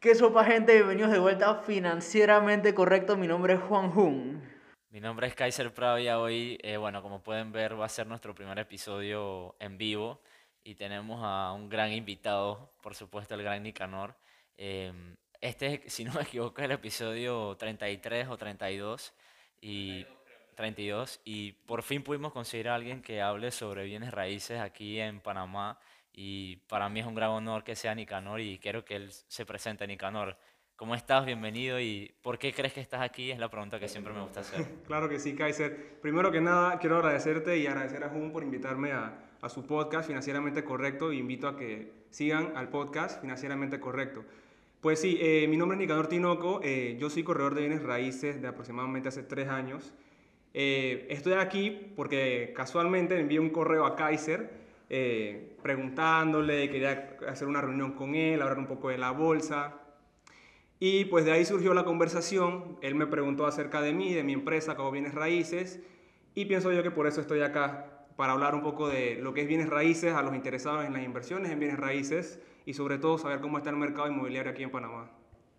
¿Qué sopa gente? Bienvenidos de vuelta a Financieramente Correcto. Mi nombre es Juan Jun. Mi nombre es Kaiser Pravia. Hoy, eh, bueno, como pueden ver, va a ser nuestro primer episodio en vivo y tenemos a un gran invitado, por supuesto, el gran Nicanor. Em, este, si no me equivoco, es el episodio 33 o 32 y 32 y por fin pudimos conseguir a alguien que hable sobre bienes raíces aquí en Panamá y para mí es un gran honor que sea Nicanor y quiero que él se presente. Nicanor, ¿cómo estás? Bienvenido y ¿por qué crees que estás aquí? Es la pregunta que siempre me gusta hacer. Claro que sí, Kaiser. Primero que nada, quiero agradecerte y agradecer a Jun por invitarme a, a su podcast Financieramente Correcto y invito a que sigan al podcast Financieramente Correcto. Pues sí, eh, mi nombre es Nicanor Tinoco, eh, yo soy corredor de bienes raíces de aproximadamente hace tres años. Eh, estoy aquí porque casualmente envié un correo a Kaiser eh, preguntándole, quería hacer una reunión con él, hablar un poco de la bolsa. Y pues de ahí surgió la conversación, él me preguntó acerca de mí, de mi empresa, como Bienes Raíces, y pienso yo que por eso estoy acá, para hablar un poco de lo que es bienes raíces, a los interesados en las inversiones en bienes raíces, y sobre todo saber cómo está el mercado inmobiliario aquí en Panamá.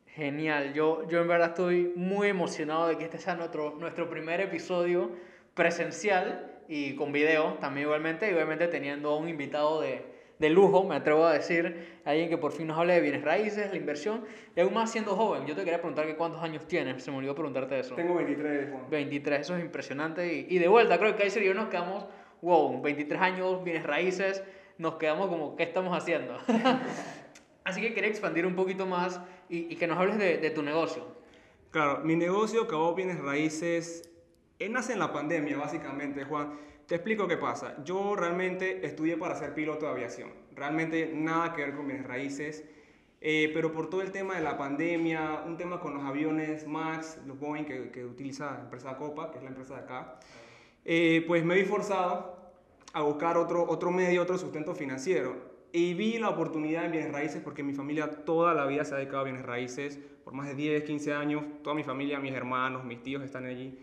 Genial, yo, yo en verdad estoy muy emocionado de que este sea nuestro, nuestro primer episodio presencial y con video también igualmente, y obviamente teniendo un invitado de, de lujo, me atrevo a decir, alguien que por fin nos hable de bienes raíces, la inversión, y aún más siendo joven. Yo te quería preguntar que cuántos años tienes, se me olvidó preguntarte eso. Tengo 23, Juan. 23, eso es impresionante, y, y de vuelta, creo que Kaiser y yo nos quedamos, wow, 23 años, bienes raíces, nos quedamos como, ¿qué estamos haciendo? Así que quería expandir un poquito más y, y que nos hables de, de tu negocio. Claro, mi negocio, Cabo Bienes Raíces, él nace en la pandemia, básicamente, Juan. Te explico qué pasa. Yo realmente estudié para ser piloto de aviación. Realmente nada que ver con mis raíces. Eh, pero por todo el tema de la pandemia, un tema con los aviones MAX, los Boeing que, que utiliza la empresa Copa, que es la empresa de acá, eh, pues me vi forzado a buscar otro, otro medio, otro sustento financiero. Y vi la oportunidad en bienes raíces porque mi familia toda la vida se ha dedicado a bienes raíces, por más de 10, 15 años, toda mi familia, mis hermanos, mis tíos están allí.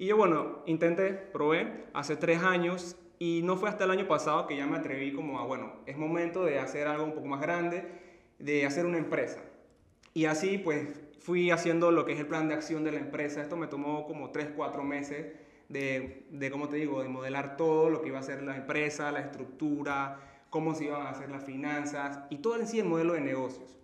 Y yo, bueno, intenté, probé hace tres años y no fue hasta el año pasado que ya me atreví como a, bueno, es momento de hacer algo un poco más grande, de hacer una empresa. Y así pues fui haciendo lo que es el plan de acción de la empresa. Esto me tomó como tres, cuatro meses de, de como te digo, de modelar todo lo que iba a ser la empresa, la estructura, cómo se iban a hacer las finanzas y todo en sí el modelo de negocios.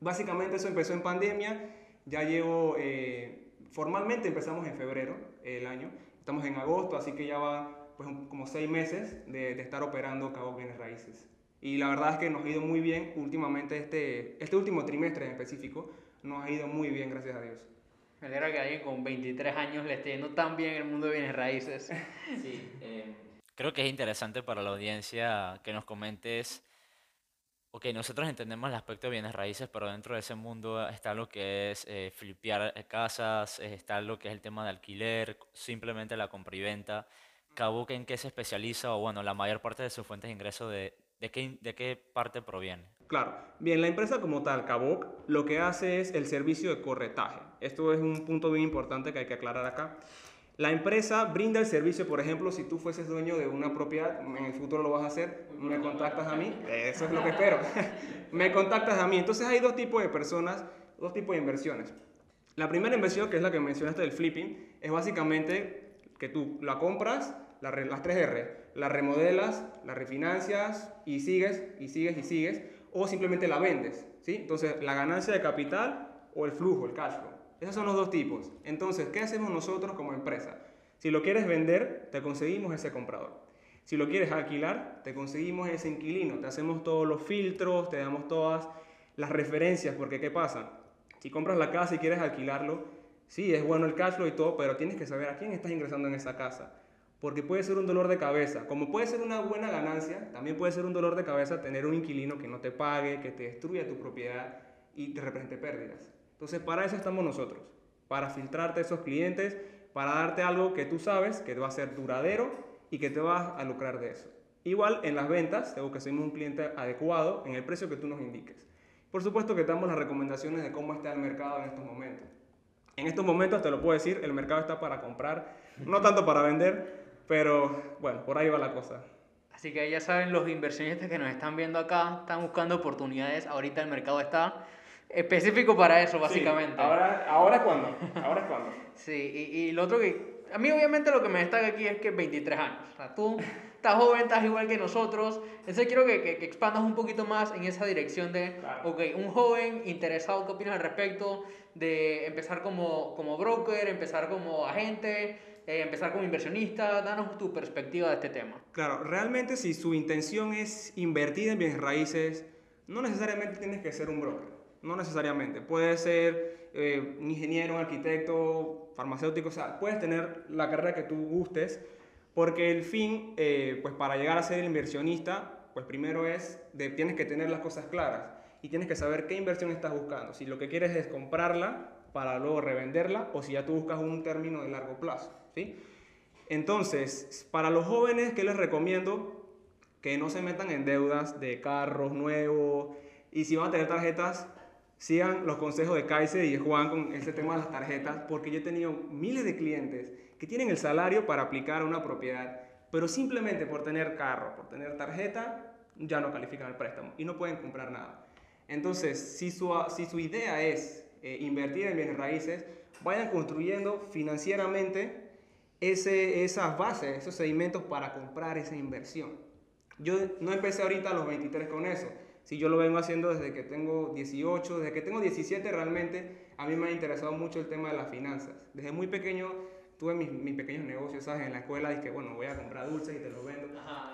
Básicamente eso empezó en pandemia, ya llevo... Eh, Formalmente empezamos en febrero el año, estamos en agosto, así que ya va pues, como seis meses de, de estar operando Cabo Bienes Raíces. Y la verdad es que nos ha ido muy bien últimamente, este, este último trimestre en específico, nos ha ido muy bien, gracias a Dios. Me alegra que alguien con 23 años le esté yendo tan bien el mundo de bienes raíces. Sí, eh, creo que es interesante para la audiencia que nos comentes Ok, nosotros entendemos el aspecto de bienes raíces, pero dentro de ese mundo está lo que es eh, flipear eh, casas, eh, está lo que es el tema de alquiler, simplemente la compra y venta. Cabuc en qué se especializa o bueno, la mayor parte de sus fuentes de ingreso de, de, qué, de qué parte proviene. Claro, bien, la empresa como tal, Caboc, lo que hace es el servicio de corretaje. Esto es un punto bien importante que hay que aclarar acá. La empresa brinda el servicio, por ejemplo, si tú fueses dueño de una propiedad, en el futuro lo vas a hacer, me contactas a mí, eso es lo que espero, me contactas a mí. Entonces hay dos tipos de personas, dos tipos de inversiones. La primera inversión, que es la que mencionaste del flipping, es básicamente que tú la compras, la, las 3 R, la remodelas, la refinancias y sigues, y sigues, y sigues, o simplemente la vendes. ¿sí? Entonces, la ganancia de capital o el flujo, el cash flow. Esos son los dos tipos. Entonces, ¿qué hacemos nosotros como empresa? Si lo quieres vender, te conseguimos ese comprador. Si lo quieres alquilar, te conseguimos ese inquilino. Te hacemos todos los filtros, te damos todas las referencias, porque ¿qué pasa? Si compras la casa y quieres alquilarlo, sí, es bueno el cash flow y todo, pero tienes que saber a quién estás ingresando en esa casa. Porque puede ser un dolor de cabeza. Como puede ser una buena ganancia, también puede ser un dolor de cabeza tener un inquilino que no te pague, que te destruya tu propiedad y te represente pérdidas. Entonces, para eso estamos nosotros, para filtrarte esos clientes, para darte algo que tú sabes que va a ser duradero y que te vas a lucrar de eso. Igual en las ventas, que ser un cliente adecuado en el precio que tú nos indiques. Por supuesto que te damos las recomendaciones de cómo está el mercado en estos momentos. En estos momentos, te lo puedo decir, el mercado está para comprar, no tanto para vender, pero bueno, por ahí va la cosa. Así que ya saben, los inversionistas que nos están viendo acá están buscando oportunidades. Ahorita el mercado está específico para eso, básicamente. ahora, ahora es cuando. Ahora es cuando. Sí, y, y lo otro que. A mí, obviamente, lo que me destaca aquí es que 23 años. O sea, tú estás joven, estás igual que nosotros. Entonces, quiero que, que, que expandas un poquito más en esa dirección de. Claro. Ok, un joven interesado, ¿qué opinas al respecto? De empezar como, como broker, empezar como agente, eh, empezar como inversionista. Danos tu perspectiva de este tema. Claro, realmente si su intención es invertir en bienes raíces, no necesariamente tienes que ser un broker. No necesariamente. Puedes ser eh, un ingeniero, un arquitecto, farmacéutico, o sea, puedes tener la carrera que tú gustes, porque el fin, eh, pues para llegar a ser inversionista, pues primero es, de, tienes que tener las cosas claras y tienes que saber qué inversión estás buscando. Si lo que quieres es comprarla para luego revenderla o si ya tú buscas un término de largo plazo, ¿sí? Entonces, para los jóvenes, ¿qué les recomiendo? Que no se metan en deudas de carros nuevos y si van a tener tarjetas, sigan los consejos de Kaiser y Juan con ese tema de las tarjetas, porque yo he tenido miles de clientes que tienen el salario para aplicar a una propiedad, pero simplemente por tener carro, por tener tarjeta, ya no califican el préstamo y no pueden comprar nada. Entonces, si su, si su idea es eh, invertir en bienes raíces, vayan construyendo financieramente ese, esas bases, esos sedimentos para comprar esa inversión. Yo no empecé ahorita a los 23 con eso. Si yo lo vengo haciendo desde que tengo 18, desde que tengo 17 realmente, a mí me ha interesado mucho el tema de las finanzas. Desde muy pequeño tuve mis, mis pequeños negocios, ¿sabes? En la escuela y que, bueno, voy a comprar dulces y te los vendo.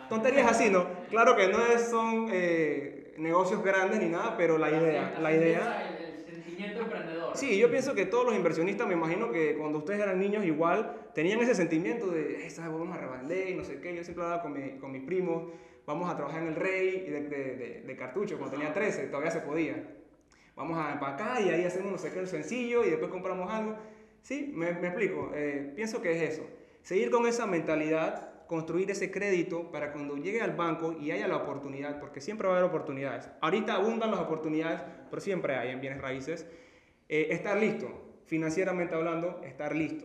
Tonterías así, ¿no? Claro que no es- son eh, negocios grandes ni nada, pero la idea, la idea... El, sentimiento emprendedor. Sí, yo pienso que todos los inversionistas, me imagino que cuando ustedes eran niños igual, tenían ese sentimiento de, "Eh, ¿sabes? Vamos a revender y no sé qué. Yo siempre hablaba con, mi, con mis primos, vamos a trabajar en el Rey de, de, de- de cartucho, cuando tenía 13, todavía se podía. Vamos a empacar y ahí hacemos no sé qué sencillo y después compramos algo. Sí, me, me explico. Eh, pienso que es eso. Seguir con esa mentalidad, construir ese crédito para cuando llegue al banco y haya la oportunidad, porque siempre va a haber oportunidades. Ahorita abundan las oportunidades, pero siempre hay en bienes raíces. Eh, estar listo, financieramente hablando, estar listo.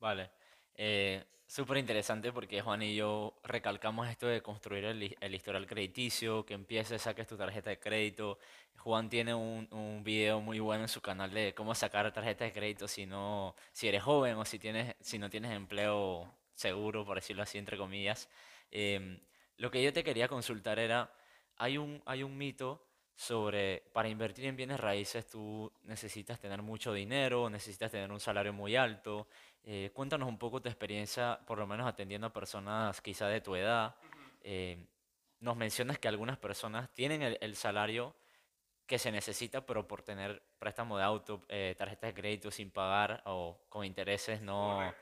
Vale. Eh, Súper interesante porque Juan y yo recalcamos esto de construir el, hi- el historial crediticio, que empieces, saques tu tarjeta de crédito. Juan tiene un, un video muy bueno en su canal de cómo sacar tarjeta de crédito si no, si eres joven o si tienes, si no tienes empleo seguro, por decirlo así, entre comillas. Em, lo que yo te quería consultar era, hay un, hay un mito sobre, para invertir en bienes raíces tú necesitas tener mucho dinero, necesitas tener un salario muy alto. Eh, cuéntanos un poco tu experiencia, por lo menos atendiendo a personas quizá de tu edad. Eh, nos mencionas que algunas personas tienen el, el salario que se necesita, pero por tener préstamo de auto, eh, tarjetas de crédito sin pagar o con intereses no,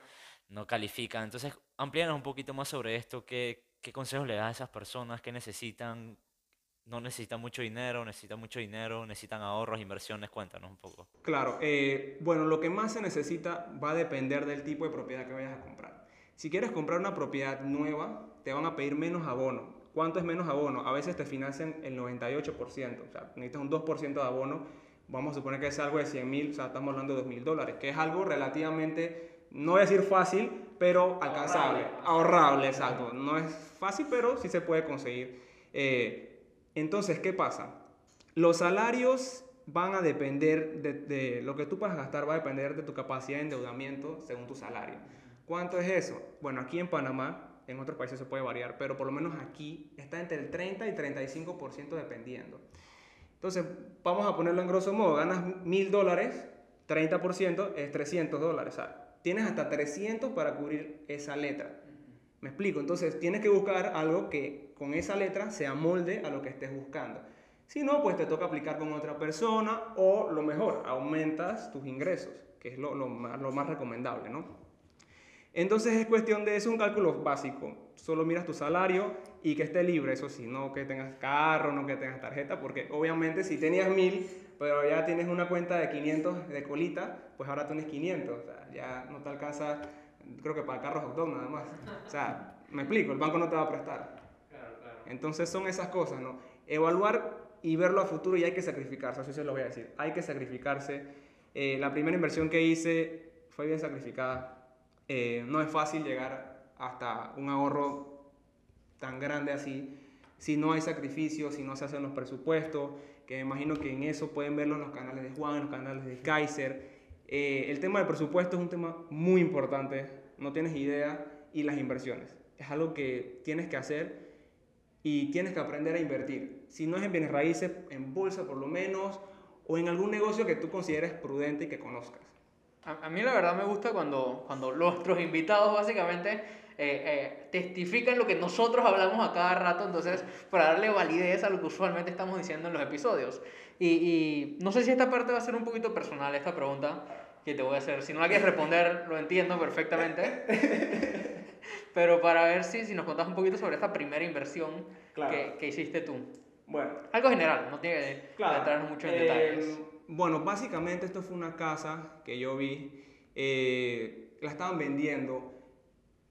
no califican. Entonces, amplíanos un poquito más sobre esto. ¿Qué, qué consejos le das a esas personas? ¿Qué necesitan? ¿No necesitan mucho dinero? ¿Necesitan mucho dinero? ¿Necesitan ahorros, inversiones? Cuéntanos un poco. Claro, eh, bueno, lo que más se necesita va a depender del tipo de propiedad que vayas a comprar. Si quieres comprar una propiedad nueva, te van a pedir menos abono. ¿Cuánto es menos abono? A veces te financian el 98%, o sea, necesitas un 2% de abono. Vamos a suponer que es algo de 100 mil, o sea, estamos hablando de 2 mil dólares, que es algo relativamente, no voy a decir fácil, pero alcanzable, ahorrable, exacto. No es fácil, pero sí se puede conseguir. Eh, entonces, ¿qué pasa? Los salarios van a depender de, lo que tú puedas gastar, va a depender de tu capacidad de endeudamiento según tu salario. ¿Cuánto es eso? Bueno, aquí en Panamá, en otros países se puede variar, pero por lo menos aquí está entre el 30 y 35% dependiendo. Entonces, vamos a ponerlo en grosso modo, ganas mil dólares, 30% es 300 dólares, tienes hasta 300 para cubrir esa letra. ¿Me explico? Entonces, tienes que buscar algo que con esa letra se amolde a lo que estés buscando. Si no, pues te toca aplicar con otra persona o lo mejor, aumentas tus ingresos, que es lo, más, recomendable, ¿no? Entonces es cuestión de, es un cálculo básico. Solo miras tu salario y que esté libre, eso sí, no que tengas carro, no que tengas tarjeta, porque obviamente si tenías mil, pero ya tienes una cuenta de 500 de colita, pues ahora tienes 500, o sea, ya no te alcanza, creo que para carros hot dog nada más. O sea, me explico, el banco no te va a prestar. Entonces son esas cosas, ¿no? Evaluar y verlo a futuro y hay que sacrificarse, así se lo voy a decir. Hay que sacrificarse. Eh, la primera inversión que hice fue bien sacrificada. Eh, no es fácil llegar hasta un ahorro tan grande así si no hay sacrificio, si no se hacen los presupuestos. que me imagino que en eso pueden verlo en los canales de Juan, en los canales de Kaiser. Eh, el tema del presupuesto es un tema muy importante, no tienes idea, y las inversiones. Es algo que tienes que hacer y tienes que aprender a invertir. Si no es en bienes raíces, en bolsa por lo menos, o en algún negocio que tú consideres prudente y que conozcas. A, mí la verdad me gusta cuando, cuando nuestros invitados básicamente eh, eh, testifican lo que nosotros hablamos a cada rato, entonces para darle validez a lo que usualmente estamos diciendo en los episodios. Y, y, no sé si esta parte va a ser un poquito personal, esta pregunta que te voy a hacer. Si no la quieres responder, lo entiendo perfectamente. Pero para ver si, si nos contas un poquito sobre esta primera inversión que, que, hiciste tú. Bueno. Algo general, no tiene que entrar mucho en eh, detalles. Bueno, básicamente esto fue una casa que yo vi, eh, la estaban vendiendo,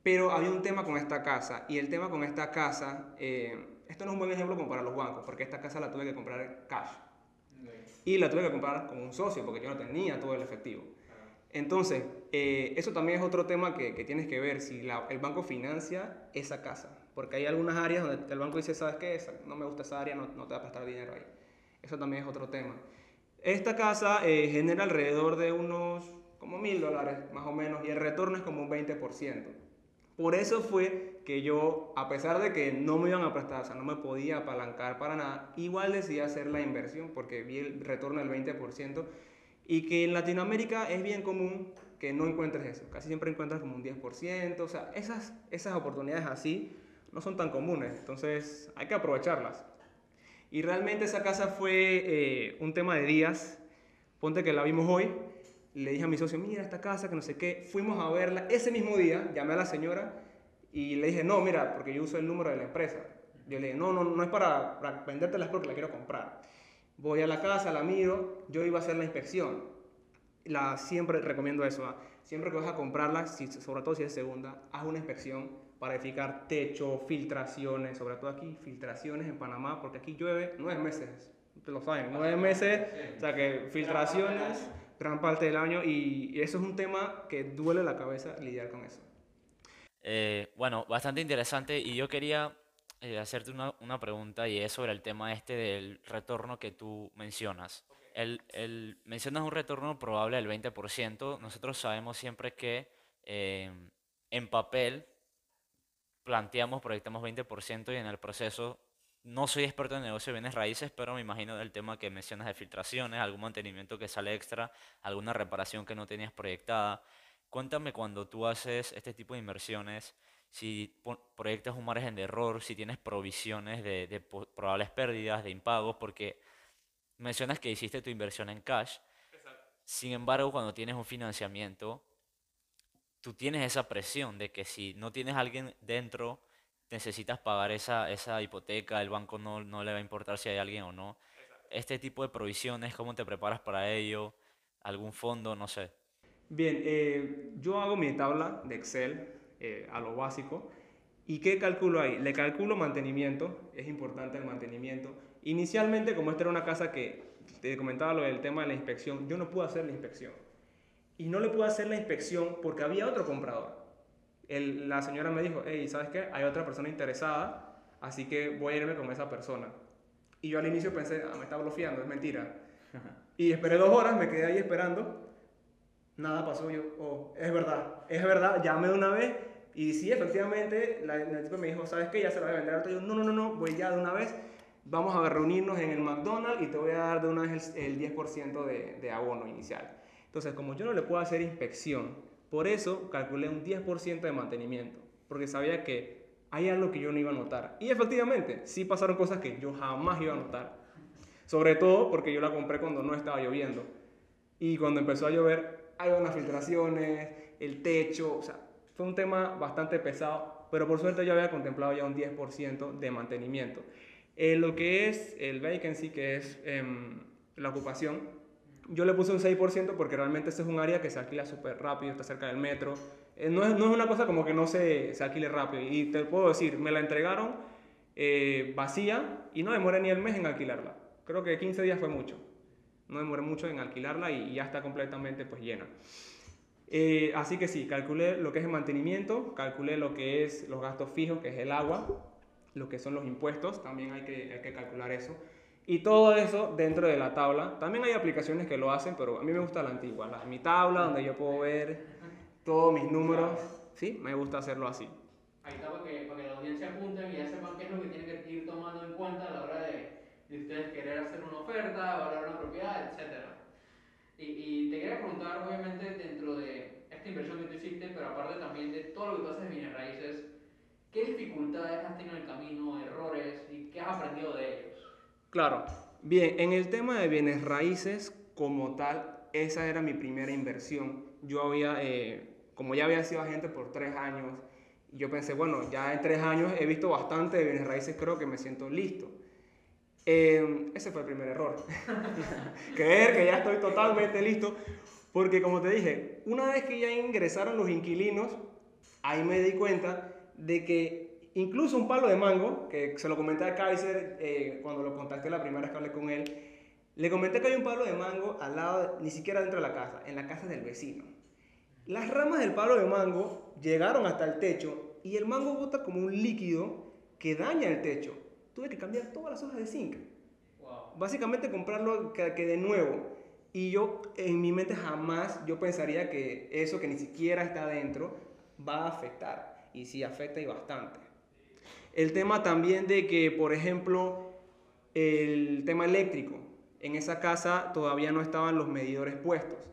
pero había un tema con esta casa. Y el tema con esta casa, eh, esto no es un buen ejemplo como para los bancos, porque esta casa la tuve que comprar cash. Y la tuve que comprar con un socio, porque yo no tenía todo el efectivo. Entonces, eh, eso también es otro tema que, que tienes que ver, si el banco financia esa casa, porque hay algunas áreas donde el banco dice, ¿sabes qué? no me gusta esa área, no, no, te va a prestar dinero ahí. Eso también es otro tema. Esta casa eh, genera alrededor de unos como mil dólares más o menos y el retorno es como un 20%. Por eso fue que yo, a pesar de que no me iban a prestar, o sea, no me podía apalancar para nada, igual decidí hacer la inversión porque vi el retorno del 20% y que en Latinoamérica es bien común que no encuentres eso. Casi siempre encuentras como un 10%. O sea, esas, esas oportunidades así no son tan comunes. Entonces hay que aprovecharlas. Y realmente esa casa fue eh, un tema de días. Ponte que la vimos hoy. Le dije a mi socio, mira esta casa, que no sé qué. Fuimos a verla ese mismo día. Llamé a la señora y le dije, no, mira, porque yo uso el número de la empresa. Yo le dije, no, no, no es para, para vendértela, es porque la quiero comprar. Voy a la casa, la miro, yo iba a hacer la inspección. La, siempre recomiendo eso. ¿ah? Siempre que vas a comprarla, si, sobre todo si es segunda, haz una inspección para verificar techo, filtraciones, sobre todo aquí, filtraciones en Panamá, porque aquí llueve nueve meses, ustedes lo saben, nueve meses, o sea que filtraciones gran parte del año y, eso es un tema que duele la cabeza lidiar con eso. Eh, bueno, bastante interesante y yo quería eh, hacerte una, una, pregunta y es sobre el tema este del retorno que tú mencionas. El, el, mencionas un retorno probable del 20%. Nosotros sabemos siempre que eh, en papel planteamos, proyectamos 20% y en el proceso no soy experto en negocio de bienes raíces, pero me imagino del tema que mencionas de filtraciones, algún mantenimiento que sale extra, alguna reparación que no tenías proyectada. Cuéntame cuando tú haces este tipo de inversiones, si proyectas un margen de error, si tienes provisiones de, probables pérdidas, de impagos, porque mencionas que hiciste tu inversión en cash. Sin embargo, cuando tienes un financiamiento, tú tienes esa presión de que si no tienes alguien dentro, necesitas pagar esa, esa hipoteca, el banco no, no le va a importar si hay alguien o no. Este tipo de provisiones, ¿cómo te preparas para ello? ¿Algún fondo? No sé. Bien, eh, yo hago mi tabla de Excel eh, a lo básico. ¿Y qué calculo ahí? Le calculo mantenimiento, es importante el mantenimiento. Inicialmente, como esta era una casa que te comentaba lo del tema de la inspección, yo no pude hacer la inspección. Y no le pude hacer la inspección porque había otro comprador. El, la señora me dijo, hey, ¿sabes qué? Hay otra persona interesada, así que voy a irme con esa persona. Y yo al inicio pensé, ah, me está bloqueando, es mentira. Y esperé dos horas, me quedé ahí esperando. Nada pasó, yo, oh, es verdad, es verdad, llamé una vez y sí, efectivamente, la, el tipo me dijo, ¿sabes qué? Ya se lo voy a vender. Yo, no, no, no, no, voy ya de una vez. Vamos a reunirnos en el McDonald's y te voy a dar de una vez el, 10% de, de abono inicial. Entonces, como yo no le puedo hacer inspección, por eso calculé un 10% de mantenimiento, porque sabía que hay algo que yo no iba a notar. Y efectivamente, sí pasaron cosas que yo jamás iba a notar. Sobre todo porque yo la compré cuando no estaba lloviendo. Y cuando empezó a llover, hay unas filtraciones, el techo, o sea, fue un tema bastante pesado, pero por suerte yo había contemplado ya un 10% de mantenimiento. En lo que es el vacancy, que es em, la ocupación, yo le puse un 6% porque realmente este es un área que se alquila súper rápido, está cerca del metro. Eh, no, es, no, es, una cosa como que no se, se, alquile rápido. Y te puedo decir, me la entregaron eh, vacía y no demoré ni el mes en alquilarla. Creo que 15 días fue mucho. No demoré mucho en alquilarla y ya está completamente pues llena. Eh, así que sí, calculé lo que es el mantenimiento, calculé lo que es los gastos fijos, que es el agua, lo que son los impuestos, también hay que, hay que calcular eso. Y todo eso dentro de la tabla. También hay aplicaciones que lo hacen, pero a mí me gusta la antigua, la, mi tabla donde yo puedo ver todos mis números. Sí, me gusta hacerlo así. Ahí está para que, la audiencia apunte y ya sepan qué es lo que tienen que ir tomando en cuenta a la hora de, de ustedes querer hacer una oferta, valorar una propiedad, etc. Y, y te quería preguntar, obviamente, inversión que tú hiciste, pero aparte también de todo lo que tú haces de bienes raíces, ¿qué dificultades has tenido en el camino, errores y qué has aprendido de ellos? Claro. Bien, en el tema de bienes raíces como tal, esa era mi primera inversión. Yo había, eh, como ya había sido agente por tres años, yo pensé, bueno, ya en tres años he visto bastante de bienes raíces, creo que me siento listo. Eh, ese fue el primer error. Creer que ya estoy totalmente listo. Porque como te dije, una vez que ya ingresaron los inquilinos, ahí me di cuenta de que incluso un palo de mango, que se lo comenté a Kaiser eh, cuando lo contacté la primera vez que hablé con él, le comenté que hay un palo de mango al lado, ni siquiera dentro de la casa, en la casa del vecino. Las ramas del palo de mango llegaron hasta el techo y el mango bota como un líquido que daña el techo. Tuve que cambiar todas las hojas de zinc. Wow. Básicamente comprarlo que, que de nuevo. Y yo en mi mente jamás yo pensaría que eso que ni siquiera está adentro va a afectar. Y sí afecta y bastante. El tema también de que, por ejemplo, el tema eléctrico. En esa casa todavía no estaban los medidores puestos.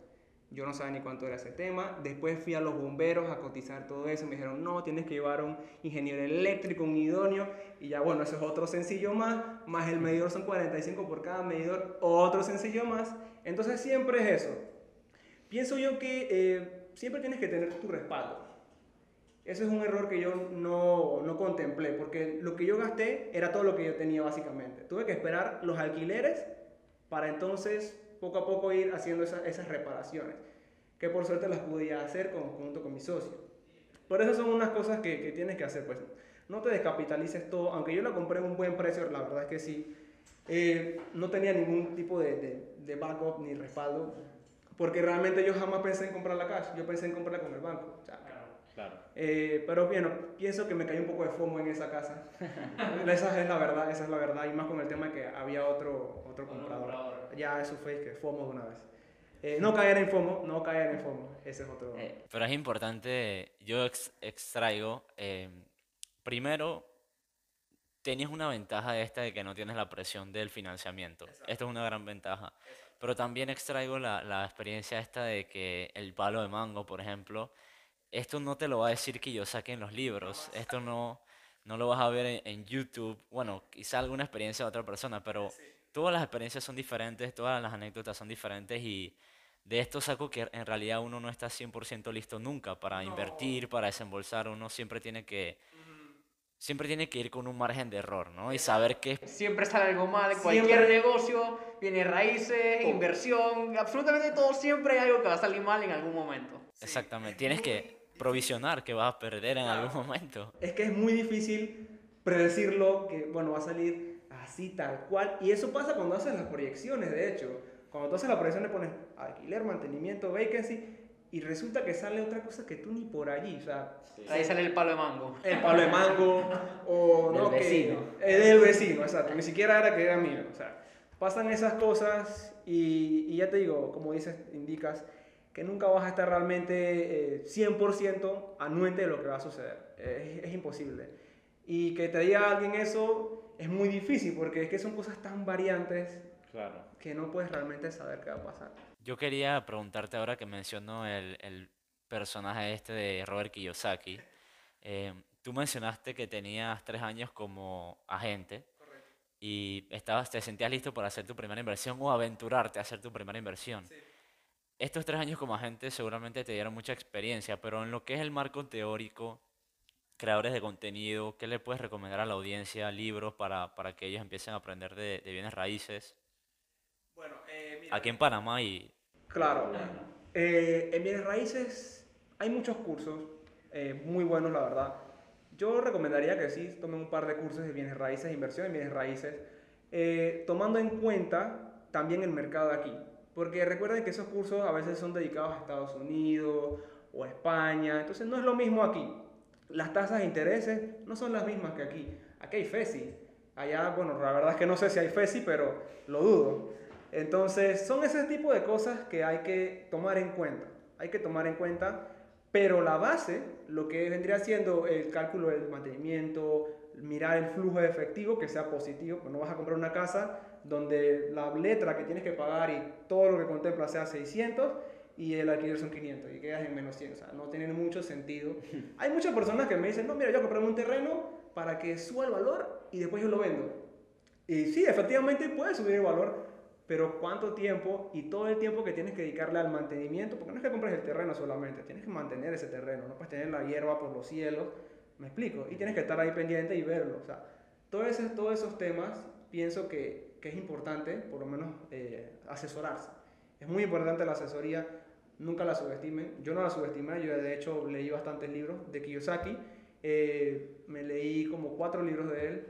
Yo no sabía ni cuánto era ese tema. Después fui a los bomberos a cotizar todo eso. Me dijeron, no, tienes que llevar a un ingeniero eléctrico, un idóneo. Y ya, bueno, eso es otro sencillo más. Más el medidor son 45 por cada medidor. Otro sencillo más. Entonces siempre es eso. Pienso yo que eh, siempre tienes que tener tu respaldo. Ese es un error que yo no, no contemplé, porque lo que yo gasté era todo lo que yo tenía básicamente. Tuve que esperar los alquileres para entonces poco a poco ir haciendo esa- esas reparaciones, que por suerte las pude hacer con, junto con mi socio. Por eso son unas cosas que, que tienes que hacer, pues no te descapitalices todo, aunque yo la compré a un buen precio, la verdad es que sí, eh, no tenía ningún tipo de, de, de backup ni respaldo, porque realmente yo jamás pensé en comprarla cash, yo pensé en comprarla con el banco. o sea, Claro. eh, pero bueno, pienso que me cayó un poco de FOMO en esa casa. esa es la verdad, esa es la verdad. Y más con el tema de que había otro, otro comprador. Ya eso fue que FOMO de una vez. Eh, no caer en FOMO, no caer en FOMO. Ese es otro. Eh, pero es importante, yo ex- extraigo, eh, primero, tenías una ventaja de esta de que no tienes la presión del financiamiento. Esto es una gran ventaja. Pero también extraigo la, la experiencia esta de que el palo de mango, por ejemplo, esto no te lo va a decir que yo saque en los libros. Esto no, no lo vas a ver en, en YouTube. Bueno, quizá alguna experiencia de otra persona, pero todas las experiencias son diferentes, todas las anécdotas son diferentes y de esto saco que en realidad uno no está 100% listo nunca para invertir, para desembolsar. Uno siempre tiene que, siempre tiene que ir con un margen de error, ¿no? Y saber qué Siempre sale algo mal, Siempre. cualquier negocio, viene raíces, Todo. inversión, absolutamente todo, siempre hay algo que va a salir mal en algún momento. Exactamente, tienes que provisionar que vas a perder en algún momento. Es que es muy difícil predecirlo, que bueno, va a salir así tal cual. Y eso pasa cuando haces las proyecciones, de hecho. Cuando tú haces la proyección le pones alquiler, mantenimiento, vacancy, y resulta que sale otra cosa que tú ni por allí. O sea, Ahí sale el palo de mango. el palo de mango o Del no que- vecino. eh, del vecino exacto ni siquiera era que era mío o sea pasan esas cosas y, y ya te digo como dices indicas que nunca vas a estar realmente eh, 100% anuente de lo que va a suceder es, es imposible y que te diga alguien eso es muy difícil porque es que son cosas tan variantes Claro. que no puedes realmente saber qué va a pasar Yo quería preguntarte ahora que menciono el, el personaje este de Robert Kiyosaki. eh, tú mencionaste que tenías tres años como agente y estabas, te sentías listo para hacer tu primera inversión o aventurarte a hacer tu primera inversión. Estos tres años como agente seguramente te dieron mucha experiencia, pero en lo que es el marco teórico, creadores de contenido, ¿qué le puedes recomendar a la audiencia? Libros para, para que ellos empiecen a aprender de, de bienes raíces bueno eh, mira, aquí en Panamá y Claro. Eh, en bienes raíces hay muchos cursos eh, muy buenos, la verdad. Yo recomendaría que sí tomen un par de cursos de bienes raíces, inversión en bienes raíces, eh, tomando en cuenta también el mercado de aquí. Porque recuerden que esos cursos a veces son dedicados a Estados Unidos o a España, entonces no es lo mismo aquí. Las tasas de intereses no son las mismas que aquí. Aquí hay FESI, Allá, bueno, la verdad es que no sé si hay FESI, pero lo dudo. Entonces, son ese tipo de cosas que hay que tomar en cuenta. Hay que tomar en cuenta, pero la base, lo que vendría siendo el cálculo del mantenimiento, mirar el flujo de efectivo que sea positivo, pues no vas a comprar una casa donde la letra que tienes que pagar y todo lo que contempla sea 600 y el alquiler son 500 y quedas en menos 100, o sea, no tiene mucho sentido. Hay muchas personas que me dicen, no, mira, yo compré un terreno para que suba el valor y después yo lo vendo. Y sí, efectivamente puede subir el valor, pero cuánto tiempo y todo el tiempo que tienes que dedicarle al mantenimiento, porque no es que compres el terreno solamente, tienes que mantener ese terreno, no puedes tener la hierba por los cielos, me explico, y tienes que estar ahí pendiente y verlo, o sea, todos esos, todos esos temas pienso que, que es importante, por lo menos, eh, asesorarse. Es muy importante la asesoría, nunca la subestimen, yo no la subestimé, yo de hecho leí bastantes libros de Kiyosaki, eh, me leí como cuatro libros de él,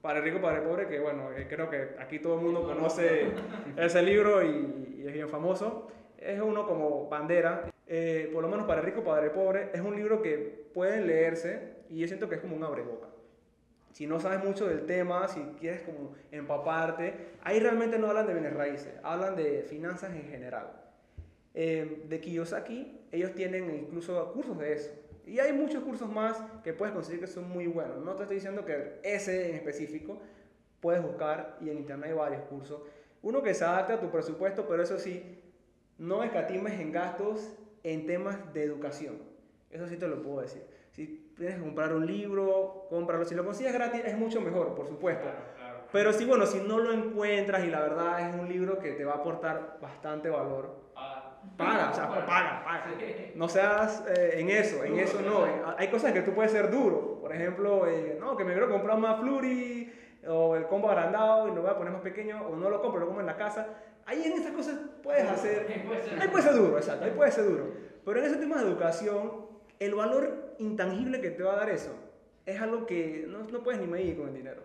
Padre Rico, Padre Pobre, que bueno, eh, creo que aquí todo el mundo conoce ese libro y, es bien famoso. Es uno como bandera, eh, por lo menos Padre Rico, Padre Pobre, es un libro que pueden leerse y yo siento que es como un abreboca. Si no sabes mucho del tema, si quieres como empaparte, ahí realmente no hablan de bienes raíces, hablan de finanzas en general. Eh, de Kiyosaki, ellos tienen incluso cursos de eso. Y hay muchos cursos más que puedes conseguir que son muy buenos. No te estoy diciendo que ese en específico puedes buscar y en internet hay varios cursos. Uno que se adapte a tu presupuesto, pero eso sí, no escatimes en gastos en temas de educación. Eso sí te lo puedo decir. Tienes que comprar un libro, cómpralo. Si lo consigues gratis es mucho mejor, por supuesto. Pero si, bueno, si no lo encuentras y la verdad es un libro que te va a aportar bastante valor, Paga, o sea, paga, paga. No seas eh, en eso, en eso no. Hay cosas que tú puedes ser duro. Por ejemplo, eh, no, que me quiero comprar más flurry o el combo agrandado y lo voy a poner más pequeño o no lo compro, lo como en la casa. Ahí en esas cosas puedes hacer. Ahí puede ser duro, exacto, ahí puede ser duro. Pero en ese tema de educación, el valor intangible que te va a dar eso es algo que no, no puedes ni medir con el dinero.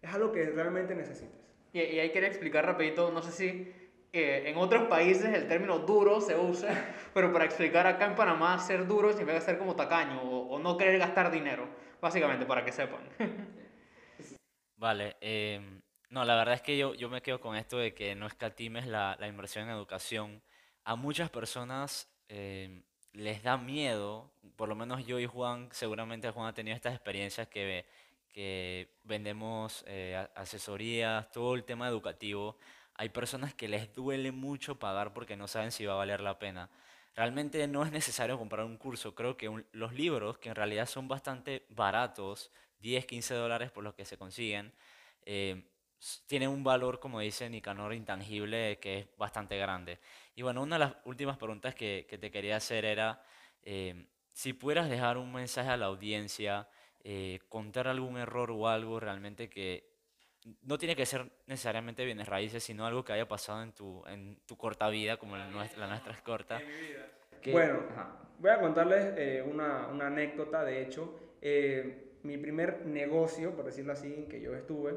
Es algo que realmente necesitas. Y, y ahí quería explicar rapidito, no sé si en otros países el término duro se usa, pero para explicar acá en Panamá, ser duro significa ser como tacaño o, no querer gastar dinero, básicamente, para que sepan. Vale, em, no, la verdad es que yo, yo me quedo con esto de que no escatimes la, la inversión en educación. A muchas personas em, les da miedo, por lo menos yo y Juan, seguramente Juan ha tenido estas experiencias que, que vendemos eh, asesorías, todo el tema educativo hay personas que les duele mucho pagar porque no saben si va a valer la pena. Realmente no es necesario comprar un curso. Creo que los libros, que en realidad son bastante baratos, 10, 15 dólares por los que se consiguen, eh, tienen un valor, como dice Nicanor, intangible que es bastante grande. Y bueno, una de las últimas preguntas que, te quería hacer era, eh, si pudieras dejar un mensaje a la audiencia, eh, contar algún error o algo realmente que no tiene que ser necesariamente bienes raíces, sino algo que haya pasado en tu, en tu corta vida, como la nuestra, la nuestra es corta. bueno, voy a contarles eh, una, una, anécdota, de hecho. Eh, mi primer negocio, por decirlo así, que yo estuve,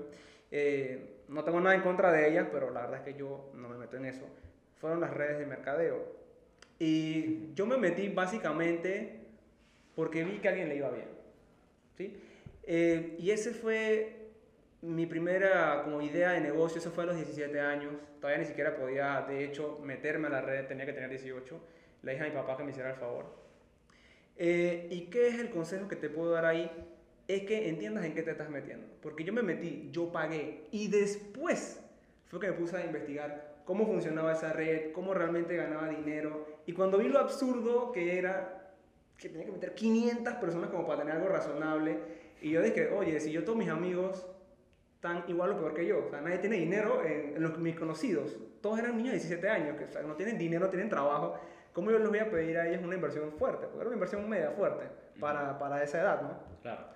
eh, no tengo nada en contra de ellas, pero la verdad es que yo no me meto en eso, fueron las redes de mercadeo. Y yo me metí básicamente porque vi que a alguien le iba bien. ¿sí? y ese fue mi primera como idea de negocio, eso fue a los 17 años, todavía ni siquiera podía, de hecho, meterme a la red, tenía que tener 18, le dije a mi papá que me hiciera el favor. Eh, ¿Y qué es el consejo que te puedo dar ahí? Es que entiendas en qué te estás metiendo, porque yo me metí, yo pagué, y después fue que me puse a investigar cómo funcionaba esa red, cómo realmente ganaba dinero, y cuando vi lo absurdo que era que tenía que meter 500 personas como para tener algo razonable, y yo dije, oye, si yo todos mis amigos tan igual o peor que yo. O sea, nadie tiene dinero en, los, mis conocidos. Todos eran niños de 17 años, que o sea, no tienen dinero, no tienen trabajo. ¿Cómo yo les voy a pedir a ellos una inversión fuerte? Porque era una inversión media fuerte para, para esa edad, ¿no? Claro.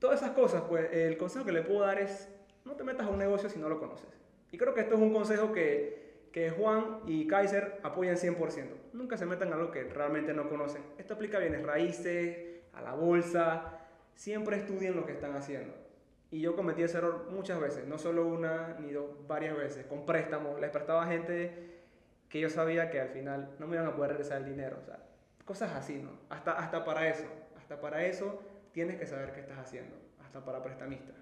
Todas esas cosas, pues el consejo que le puedo dar es no te metas a un negocio si no lo conoces. Y creo que esto es un consejo que, que Juan y Kaiser apoyan 100%. Nunca se metan a algo que realmente no conocen. Esto aplica a bienes raíces, a la bolsa. Siempre estudien lo que están haciendo. Y yo cometí ese error muchas veces, no solo una ni dos, varias veces, con préstamos. Les prestaba a gente que yo sabía que al final no me iban a poder regresar el dinero. O sea, cosas así, ¿no? Hasta, hasta para eso, hasta para eso tienes que saber qué estás haciendo, hasta para prestamista.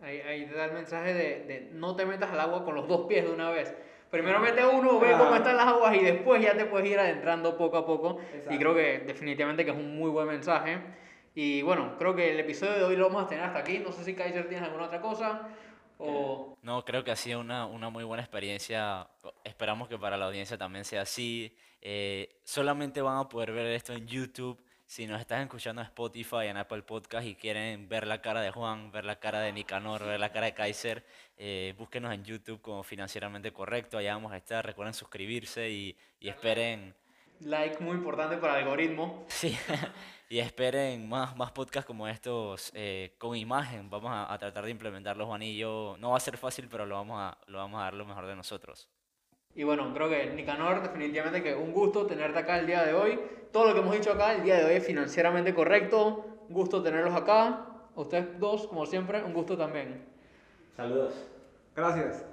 Ahí, ahí te da el mensaje de, de no te metas al agua con los dos pies de una vez. Primero mete uno, ve cómo están las aguas y después ya te puedes ir adentrando poco a poco. Y creo que definitivamente que es un muy buen mensaje. Y bueno, creo que el episodio de hoy lo vamos a tener hasta aquí. No sé si Kaiser tienes alguna otra cosa. O... No, creo que ha sido una, una muy buena experiencia. Esperamos que para la audiencia también sea así. Eh, solamente van a poder ver esto en YouTube. Si nos estás escuchando en Spotify, en Apple Podcast y quieren ver la cara de Juan, ver la cara de Nicanor, ver la cara de Kaiser, eh, búsquenos en YouTube como Financieramente Correcto. Allá vamos a estar. Recuerden suscribirse y, y esperen. Like muy importante para el algoritmo. Sí, y esperen más, más podcasts como estos eh, con imagen. Vamos a, a tratar de implementarlos, Juan y yo. No va a ser fácil, pero lo vamos a, lo vamos a dar lo mejor de nosotros. Y bueno, creo que Nicanor, definitivamente que un gusto tenerte acá el día de hoy. Todo lo que hemos dicho acá el día de hoy es financieramente correcto. Un gusto tenerlos acá. A ustedes dos, como siempre, un gusto también. Saludos. Gracias.